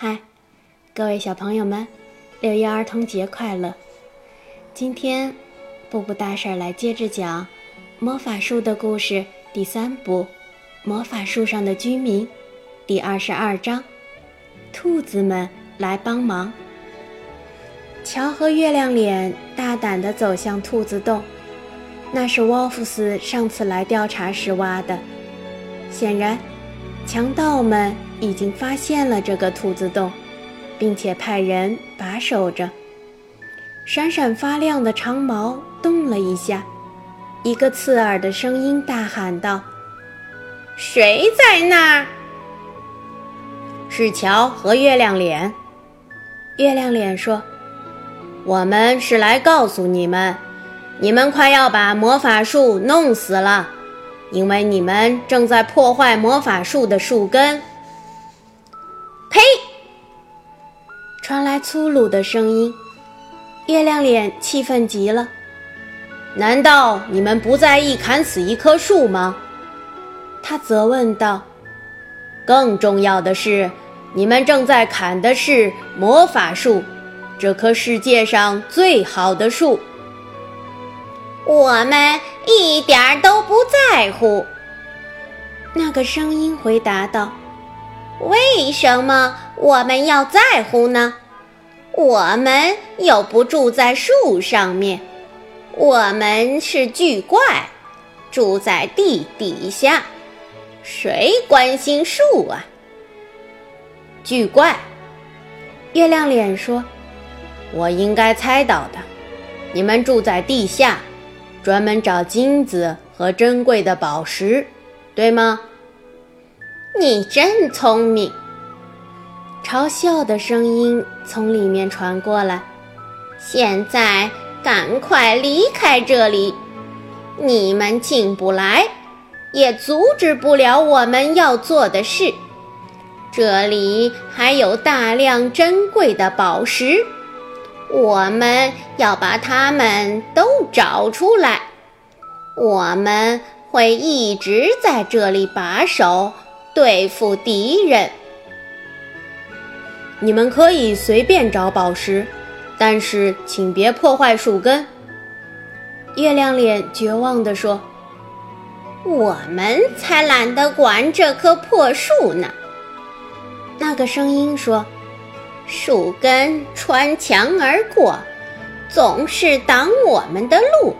嗨，各位小朋友们，六一儿童节快乐！今天，布布大婶来接着讲《魔法树的故事》第三部《魔法树上的居民》第二十二章：兔子们来帮忙。乔和月亮脸大胆地走向兔子洞，那是沃夫斯上次来调查时挖的。显然，强盗们已经发现了这个兔子洞，并且派人把守着。闪闪发亮的长矛动了一下，一个刺耳的声音大喊道：“谁在那儿？”是乔和月亮脸。月亮脸说：“我们是来告诉你们，你们快要把魔法树弄死了。”因为你们正在破坏魔法树的树根。呸！传来粗鲁的声音。月亮脸气愤极了。难道你们不在意砍死一棵树吗？他责问道。更重要的是，你们正在砍的是魔法树，这棵世界上最好的树。我们一点儿都不在乎。那个声音回答道：“为什么我们要在乎呢？我们又不住在树上面，我们是巨怪，住在地底下。谁关心树啊？”巨怪，月亮脸说：“我应该猜到的，你们住在地下。”专门找金子和珍贵的宝石，对吗？你真聪明。嘲笑的声音从里面传过来。现在赶快离开这里，你们进不来，也阻止不了我们要做的事。这里还有大量珍贵的宝石。我们要把它们都找出来，我们会一直在这里把守，对付敌人。你们可以随便找宝石，但是请别破坏树根。月亮脸绝望地说：“我们才懒得管这棵破树呢。”那个声音说。树根穿墙而过，总是挡我们的路。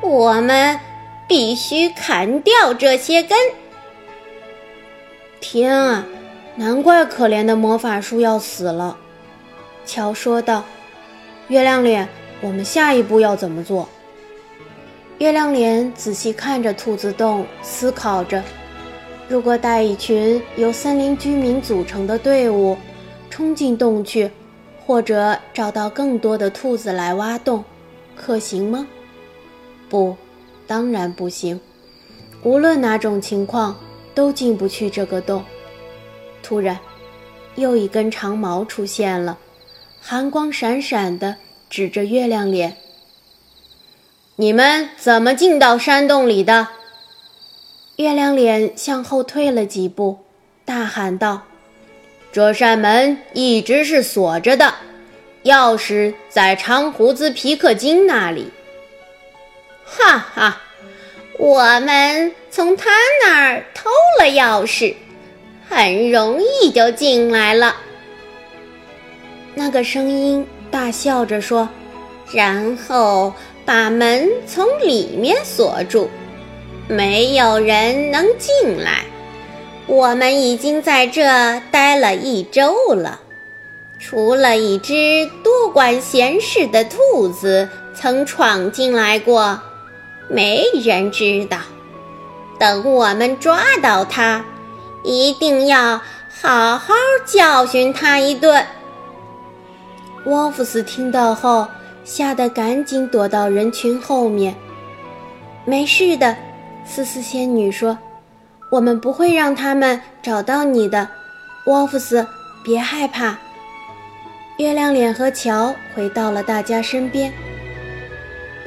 我们必须砍掉这些根。天啊，难怪可怜的魔法树要死了。乔说道：“月亮脸，我们下一步要怎么做？”月亮脸仔细看着兔子洞，思考着：如果带一群由森林居民组成的队伍。冲进洞去，或者找到更多的兔子来挖洞，可行吗？不，当然不行。无论哪种情况，都进不去这个洞。突然，又一根长矛出现了，寒光闪闪的，指着月亮脸。你们怎么进到山洞里的？月亮脸向后退了几步，大喊道。这扇门一直是锁着的，钥匙在长胡子皮克金那里。哈哈，我们从他那儿偷了钥匙，很容易就进来了。那个声音大笑着说：“然后把门从里面锁住，没有人能进来。”我们已经在这待了一周了，除了一只多管闲事的兔子曾闯进来过，没人知道。等我们抓到他，一定要好好教训他一顿。沃夫斯听到后，吓得赶紧躲到人群后面。没事的，思思仙女说。我们不会让他们找到你的，沃夫斯，别害怕。月亮脸和乔回到了大家身边。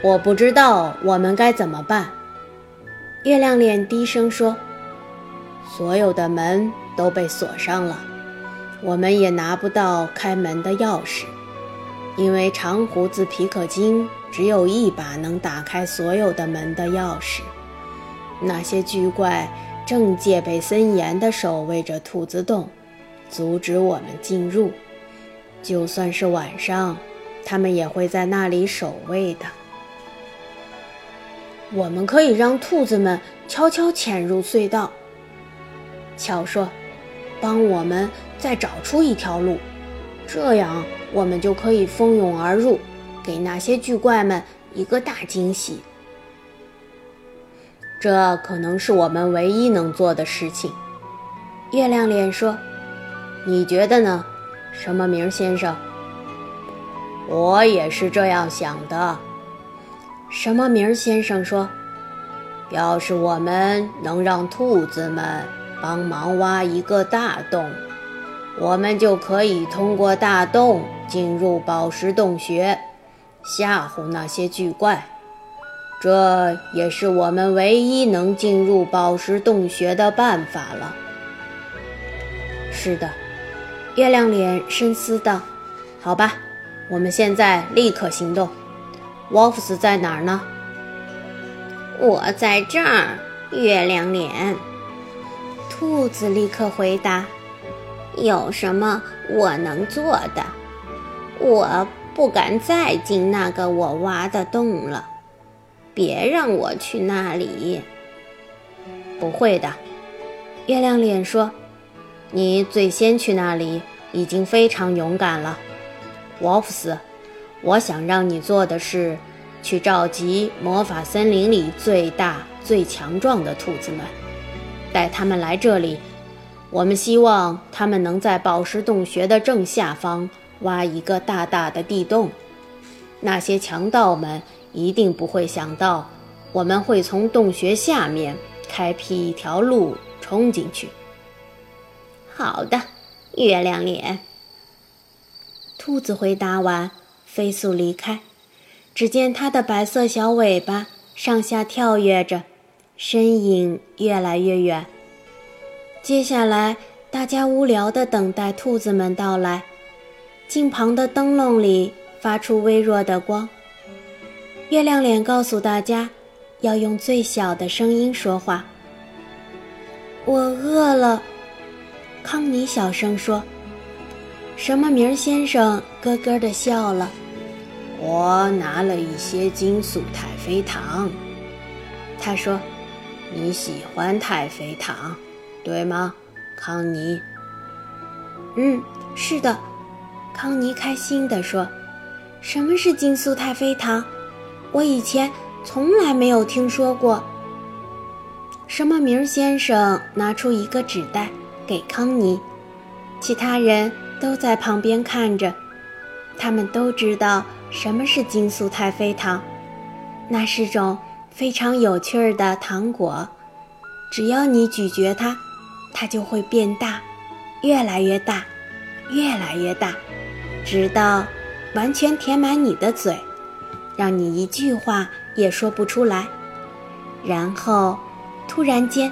我不知道我们该怎么办。月亮脸低声说：“所有的门都被锁上了，我们也拿不到开门的钥匙，因为长胡子皮可金只有一把能打开所有的门的钥匙。那些巨怪正戒备森严地守卫着兔子洞，阻止我们进入。就算是晚上，他们也会在那里守卫的。我们可以让兔子们悄悄潜入隧道。乔说：“帮我们再找出一条路，这样我们就可以蜂拥而入，给那些巨怪们一个大惊喜。这可能是我们唯一能做的事情。”月亮脸说：“你觉得呢，什么名先生？”我也是这样想的。什么名先生说：“要是我们能让兔子们帮忙挖一个大洞，我们就可以通过大洞进入宝石洞穴，吓唬那些巨怪。这也是我们唯一能进入宝石洞穴的办法了。”是的，月亮脸深思道：“好吧，我们现在立刻行动。”沃夫斯在哪儿呢？我在这儿，月亮脸。兔子立刻回答：“有什么我能做的？我不敢再进那个我挖的洞了。别让我去那里。”不会的，月亮脸说：“你最先去那里已经非常勇敢了，沃夫斯。”我想让你做的是，去召集魔法森林里最大、最强壮的兔子们，带他们来这里。我们希望他们能在宝石洞穴的正下方挖一个大大的地洞。那些强盗们一定不会想到，我们会从洞穴下面开辟一条路冲进去。好的，月亮脸。兔子回答完。飞速离开，只见它的白色小尾巴上下跳跃着，身影越来越远。接下来，大家无聊地等待兔子们到来。近旁的灯笼里发出微弱的光。月亮脸告诉大家，要用最小的声音说话。我饿了，康妮小声说。什么名先生咯咯地笑了。我拿了一些金属太妃糖，他说：“你喜欢太妃糖，对吗，康妮？”“嗯，是的。”康妮开心地说。“什么是金素太妃糖？我以前从来没有听说过。”什么名先生拿出一个纸袋给康妮，其他人都在旁边看着，他们都知道。什么是金素太妃糖？那是种非常有趣儿的糖果，只要你咀嚼它，它就会变大，越来越大，越来越大，直到完全填满你的嘴，让你一句话也说不出来。然后，突然间，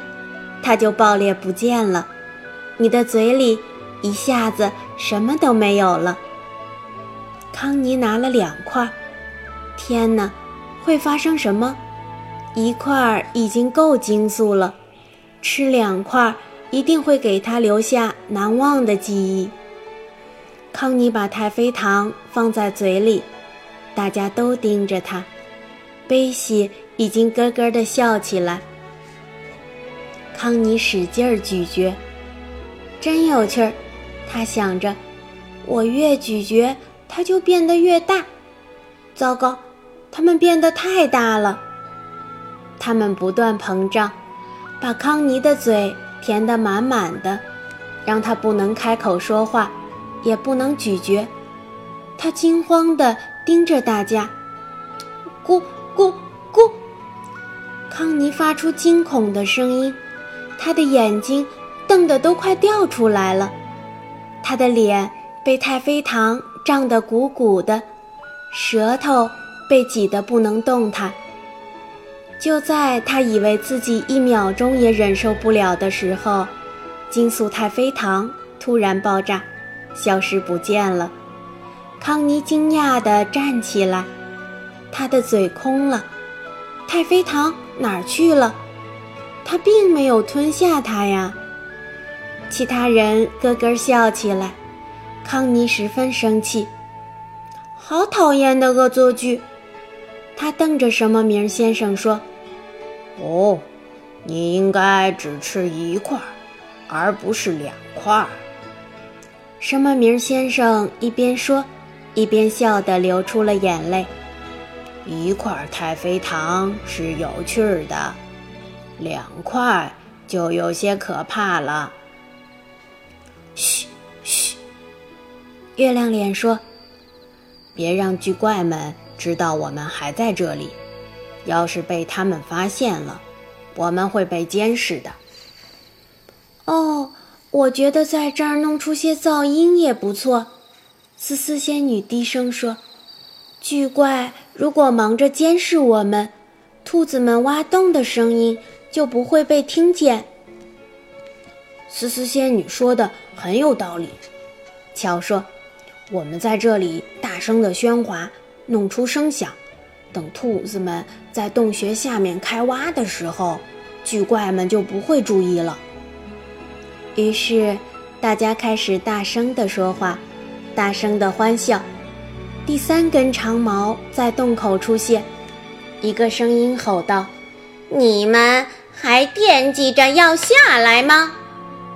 它就爆裂不见了，你的嘴里一下子什么都没有了。康妮拿了两块，天哪，会发生什么？一块已经够惊悚了，吃两块一定会给他留下难忘的记忆。康妮把太妃糖放在嘴里，大家都盯着他。贝西已经咯咯地笑起来。康妮使劲儿咀嚼，真有趣儿，他想着，我越咀嚼。它就变得越大，糟糕，它们变得太大了。它们不断膨胀，把康妮的嘴填得满满的，让他不能开口说话，也不能咀嚼。他惊慌地盯着大家，咕咕咕！康妮发出惊恐的声音，他的眼睛瞪得都快掉出来了，他的脸被太妃糖。胀得鼓鼓的，舌头被挤得不能动弹。就在他以为自己一秒钟也忍受不了的时候，金素太妃糖突然爆炸，消失不见了。康妮惊讶地站起来，他的嘴空了。太妃糖哪儿去了？他并没有吞下它呀。其他人咯咯笑起来。康妮十分生气，好讨厌的恶作剧！他瞪着什么名先生说：“哦，你应该只吃一块，而不是两块。”什么名先生一边说，一边笑得流出了眼泪。一块太妃糖是有趣的，两块就有些可怕了。嘘。月亮脸说：“别让巨怪们知道我们还在这里。要是被他们发现了，我们会被监视的。”哦，我觉得在这儿弄出些噪音也不错。”思思仙女低声说：“巨怪如果忙着监视我们，兔子们挖洞的声音就不会被听见。”思思仙女说的很有道理，乔说。我们在这里大声的喧哗，弄出声响。等兔子们在洞穴下面开挖的时候，巨怪们就不会注意了。于是，大家开始大声的说话，大声的欢笑。第三根长矛在洞口出现，一个声音吼道：“你们还惦记着要下来吗？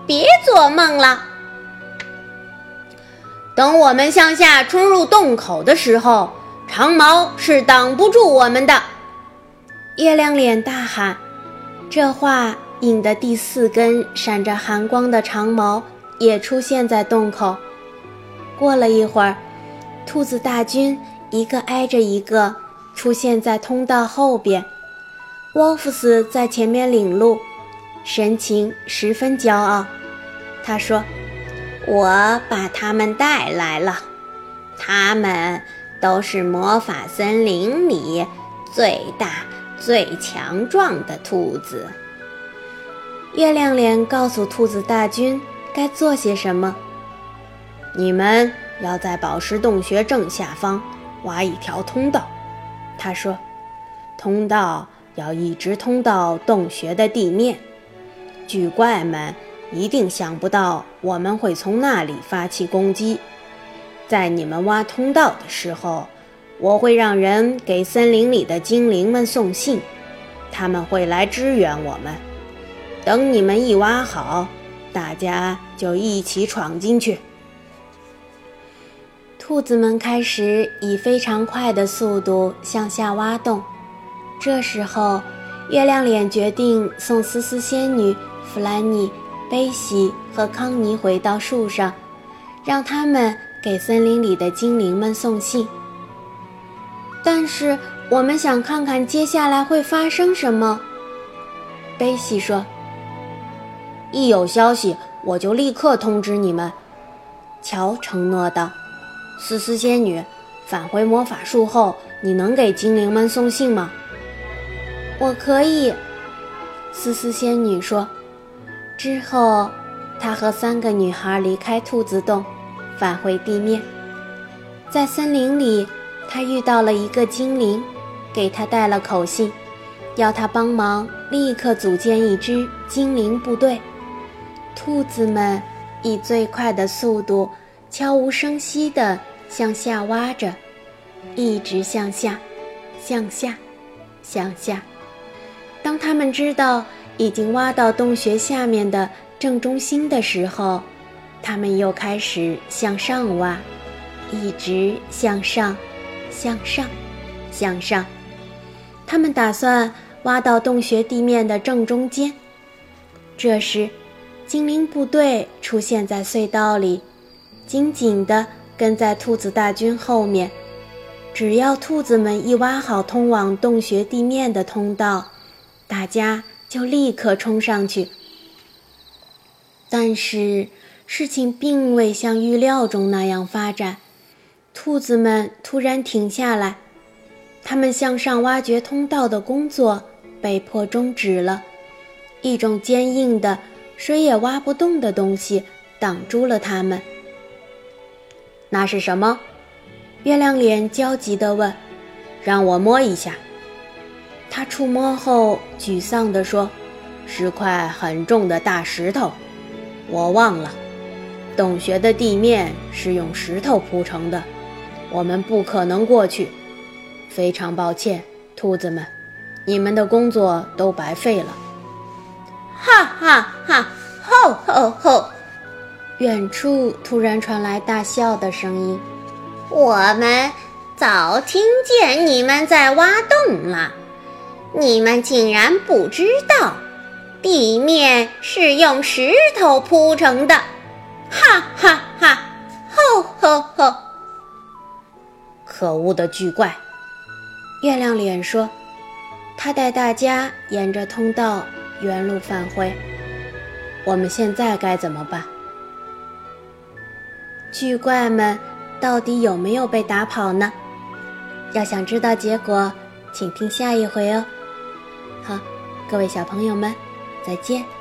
别做梦了！”等我们向下冲入洞口的时候，长矛是挡不住我们的。月亮脸大喊，这话引得第四根闪着寒光的长矛也出现在洞口。过了一会儿，兔子大军一个挨着一个出现在通道后边，沃夫斯在前面领路，神情十分骄傲。他说。我把他们带来了，他们都是魔法森林里最大、最强壮的兔子。月亮脸告诉兔子大军该做些什么。你们要在宝石洞穴正下方挖一条通道，他说，通道要一直通到洞穴的地面。巨怪们。一定想不到我们会从那里发起攻击。在你们挖通道的时候，我会让人给森林里的精灵们送信，他们会来支援我们。等你们一挖好，大家就一起闯进去。兔子们开始以非常快的速度向下挖洞。这时候，月亮脸决定送思思仙女弗兰妮。贝西和康妮回到树上，让他们给森林里的精灵们送信。但是我们想看看接下来会发生什么。贝西说：“一有消息，我就立刻通知你们。”乔承诺道：“思思仙女，返回魔法树后，你能给精灵们送信吗？”“我可以。”思思仙女说。之后，他和三个女孩离开兔子洞，返回地面。在森林里，他遇到了一个精灵，给他带了口信，要他帮忙立刻组建一支精灵部队。兔子们以最快的速度，悄无声息地向下挖着，一直向下，向下，向下。当他们知道。已经挖到洞穴下面的正中心的时候，他们又开始向上挖，一直向上，向上，向上。他们打算挖到洞穴地面的正中间。这时，精灵部队出现在隧道里，紧紧地跟在兔子大军后面。只要兔子们一挖好通往洞穴地面的通道，大家。就立刻冲上去，但是事情并未像预料中那样发展。兔子们突然停下来，他们向上挖掘通道的工作被迫终止了。一种坚硬的、谁也挖不动的东西挡住了他们。那是什么？月亮脸焦急地问。让我摸一下。他触摸后，沮丧地说：“是块很重的大石头，我忘了。洞穴的地面是用石头铺成的，我们不可能过去。非常抱歉，兔子们，你们的工作都白费了。”哈哈哈！吼吼吼！远处突然传来大笑的声音。我们。早听见你们在挖洞了，你们竟然不知道，地面是用石头铺成的！哈哈哈！吼吼吼！可恶的巨怪！月亮脸说：“他带大家沿着通道原路返回。我们现在该怎么办？巨怪们到底有没有被打跑呢？”要想知道结果，请听下一回哦。各位小朋友们，再见。